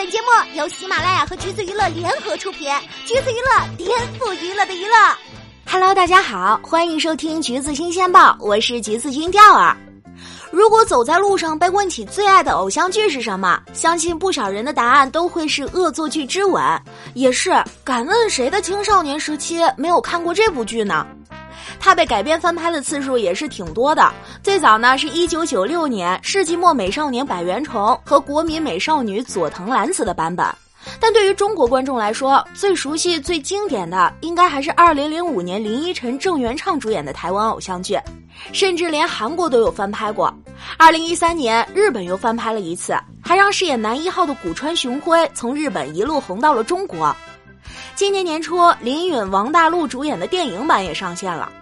本节目由喜马拉雅和橘子娱乐联合出品，橘子娱乐颠覆娱乐的娱乐。Hello，大家好，欢迎收听橘子新鲜报，我是橘子君钓儿。如果走在路上被问起最爱的偶像剧是什么，相信不少人的答案都会是《恶作剧之吻》。也是，敢问谁的青少年时期没有看过这部剧呢？它被改编翻拍的次数也是挺多的。最早呢是一九九六年世纪末美少年百元虫和国民美少女佐藤蓝子的版本。但对于中国观众来说，最熟悉、最经典的应该还是二零零五年林依晨、郑元畅主演的台湾偶像剧，甚至连韩国都有翻拍过。二零一三年，日本又翻拍了一次，还让饰演男一号的古川雄辉从日本一路红到了中国。今年年初，林允、王大陆主演的电影版也上线了。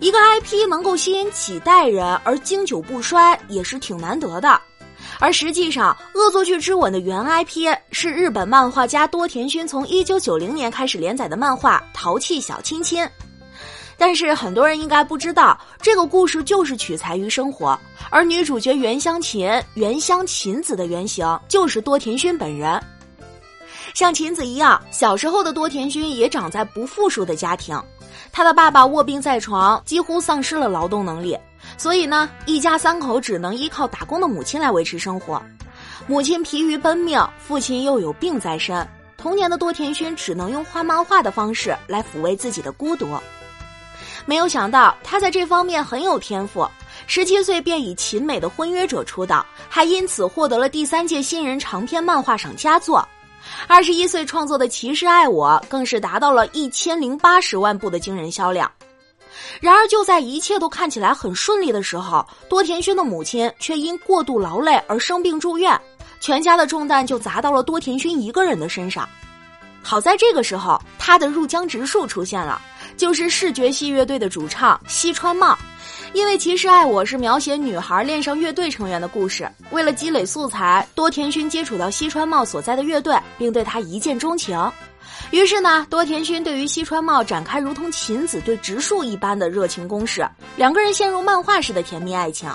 一个 IP 能够吸引几代人而经久不衰，也是挺难得的。而实际上，《恶作剧之吻》的原 IP 是日本漫画家多田薰从1990年开始连载的漫画《淘气小亲亲》，但是很多人应该不知道，这个故事就是取材于生活，而女主角原香琴、原香琴子的原型就是多田薰本人。像琴子一样，小时候的多田薰也长在不富庶的家庭，他的爸爸卧病在床，几乎丧失了劳动能力。所以呢，一家三口只能依靠打工的母亲来维持生活。母亲疲于奔命，父亲又有病在身，童年的多田薰只能用画漫画的方式来抚慰自己的孤独。没有想到，他在这方面很有天赋，十七岁便以琴美的婚约者出道，还因此获得了第三届新人长篇漫画赏佳作。二十一岁创作的《骑士爱我》更是达到了一千零八十万部的惊人销量。然而，就在一切都看起来很顺利的时候，多田薰的母亲却因过度劳累而生病住院，全家的重担就砸到了多田薰一个人的身上。好在这个时候，他的入江直树出现了，就是视觉系乐队的主唱西川茂。因为《其实爱我》是描写女孩恋上乐队成员的故事，为了积累素材，多田薰接触到西川茂所在的乐队，并对他一见钟情。于是呢，多田薰对于西川茂展开如同琴子对直树一般的热情攻势，两个人陷入漫画式的甜蜜爱情。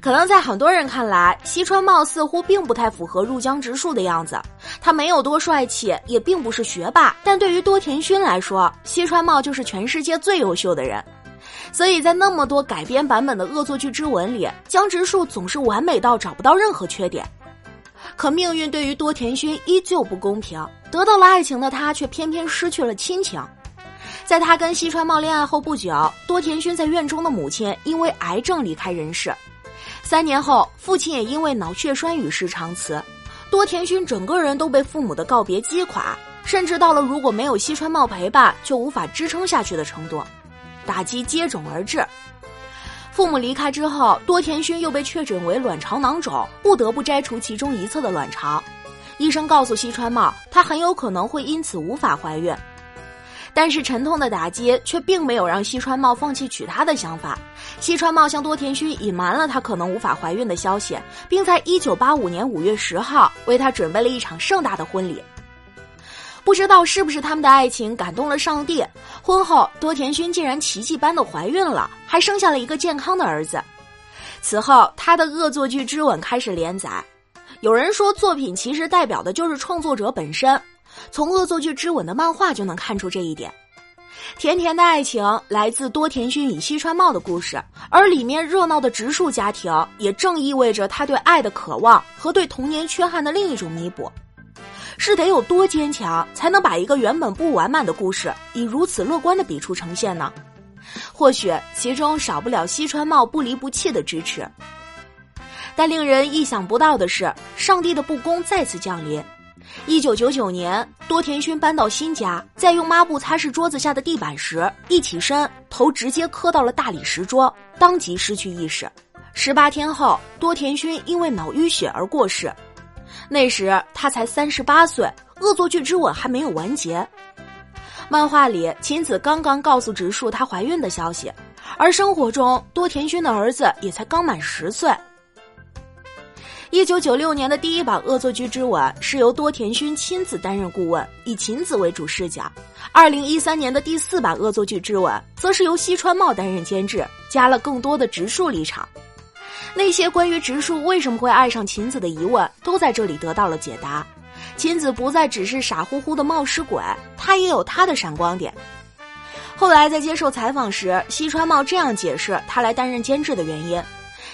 可能在很多人看来，西川茂似乎并不太符合入江直树的样子，他没有多帅气，也并不是学霸。但对于多田薰来说，西川茂就是全世界最优秀的人。所以在那么多改编版本的《恶作剧之吻》里，江直树总是完美到找不到任何缺点。可命运对于多田薰依旧不公平，得到了爱情的他却偏偏失去了亲情。在他跟西川茂恋爱后不久，多田薰在院中的母亲因为癌症离开人世。三年后，父亲也因为脑血栓与世长辞。多田薰整个人都被父母的告别击垮，甚至到了如果没有西川茂陪伴就无法支撑下去的程度，打击接踵而至。父母离开之后，多田薰又被确诊为卵巢囊肿，不得不摘除其中一侧的卵巢。医生告诉西川茂，她很有可能会因此无法怀孕。但是沉痛的打击却并没有让西川茂放弃娶她的想法。西川茂向多田薰隐瞒了她可能无法怀孕的消息，并在一九八五年五月十号为她准备了一场盛大的婚礼。不知道是不是他们的爱情感动了上帝，婚后多田薰竟然奇迹般的怀孕了，还生下了一个健康的儿子。此后，他的《恶作剧之吻》开始连载。有人说，作品其实代表的就是创作者本身，从《恶作剧之吻》的漫画就能看出这一点。甜甜的爱情来自多田薰与西川茂的故事，而里面热闹的植树家庭，也正意味着他对爱的渴望和对童年缺憾的另一种弥补。是得有多坚强，才能把一个原本不完满的故事以如此乐观的笔触呈现呢？或许其中少不了西川茂不离不弃的支持。但令人意想不到的是，上帝的不公再次降临。一九九九年，多田薰搬到新家，在用抹布擦拭桌子下的地板时，一起身，头直接磕到了大理石桌，当即失去意识。十八天后，多田薰因为脑淤血而过世。那时他才三十八岁，恶作剧之吻还没有完结。漫画里，秦子刚刚告诉直树她怀孕的消息，而生活中，多田薰的儿子也才刚满十岁。一九九六年的第一版《恶作剧之吻》是由多田薰亲自担任顾问，以秦子为主视角；二零一三年的第四版《恶作剧之吻》则是由西川茂担任监制，加了更多的直树立场。那些关于直树为什么会爱上晴子的疑问，都在这里得到了解答。晴子不再只是傻乎乎的冒失鬼，他也有他的闪光点。后来在接受采访时，西川茂这样解释他来担任监制的原因：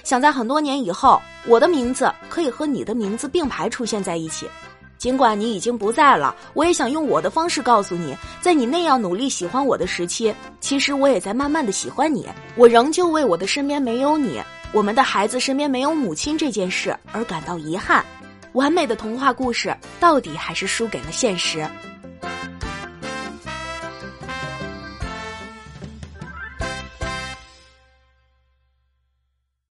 想在很多年以后，我的名字可以和你的名字并排出现在一起。尽管你已经不在了，我也想用我的方式告诉你，在你那样努力喜欢我的时期，其实我也在慢慢的喜欢你。我仍旧为我的身边没有你，我们的孩子身边没有母亲这件事而感到遗憾。完美的童话故事，到底还是输给了现实。